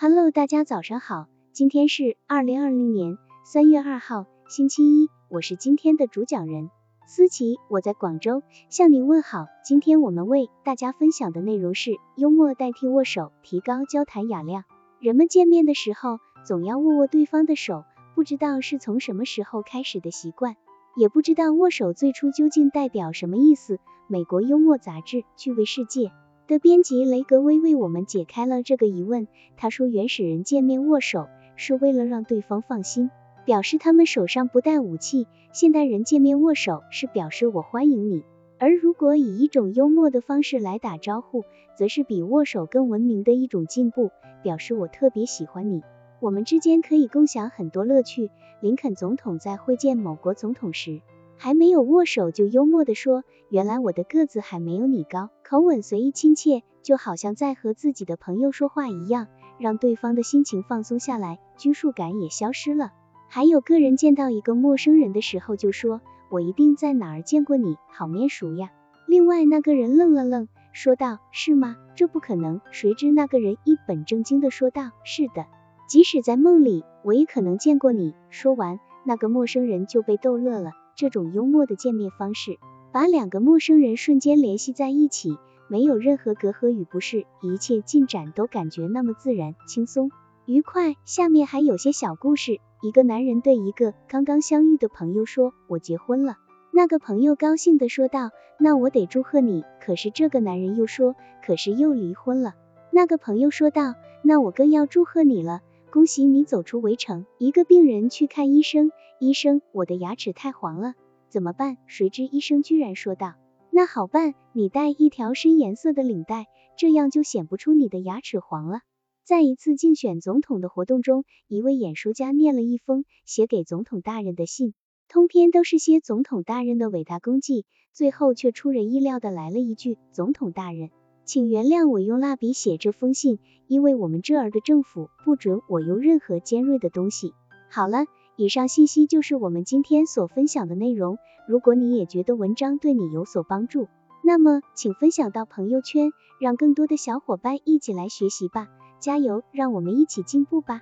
Hello，大家早上好，今天是二零二零年三月二号，星期一，我是今天的主讲人思琪，我在广州向您问好。今天我们为大家分享的内容是幽默代替握手，提高交谈雅量。人们见面的时候总要握握对方的手，不知道是从什么时候开始的习惯，也不知道握手最初究竟代表什么意思。美国幽默杂志《趣味世界》。的编辑雷格威为我们解开了这个疑问。他说，原始人见面握手是为了让对方放心，表示他们手上不带武器；现代人见面握手是表示我欢迎你。而如果以一种幽默的方式来打招呼，则是比握手更文明的一种进步，表示我特别喜欢你。我们之间可以共享很多乐趣。林肯总统在会见某国总统时。还没有握手就幽默地说，原来我的个子还没有你高，口吻随意亲切，就好像在和自己的朋友说话一样，让对方的心情放松下来，拘束感也消失了。还有个人见到一个陌生人的时候就说，我一定在哪儿见过你，好面熟呀。另外那个人愣了愣，说道，是吗？这不可能。谁知那个人一本正经地说道，是的，即使在梦里，我也可能见过你。说完，那个陌生人就被逗乐了。这种幽默的见面方式，把两个陌生人瞬间联系在一起，没有任何隔阂与不适，一切进展都感觉那么自然、轻松、愉快。下面还有些小故事。一个男人对一个刚刚相遇的朋友说：“我结婚了。”那个朋友高兴地说道：“那我得祝贺你。”可是这个男人又说：“可是又离婚了。”那个朋友说道：“那我更要祝贺你了。”恭喜你走出围城。一个病人去看医生，医生，我的牙齿太黄了，怎么办？谁知医生居然说道，那好办，你戴一条深颜色的领带，这样就显不出你的牙齿黄了。在一次竞选总统的活动中，一位演说家念了一封写给总统大人的信，通篇都是些总统大人的伟大功绩，最后却出人意料的来了一句，总统大人。请原谅我用蜡笔写这封信，因为我们这儿的政府不准我用任何尖锐的东西。好了，以上信息就是我们今天所分享的内容。如果你也觉得文章对你有所帮助，那么请分享到朋友圈，让更多的小伙伴一起来学习吧。加油，让我们一起进步吧。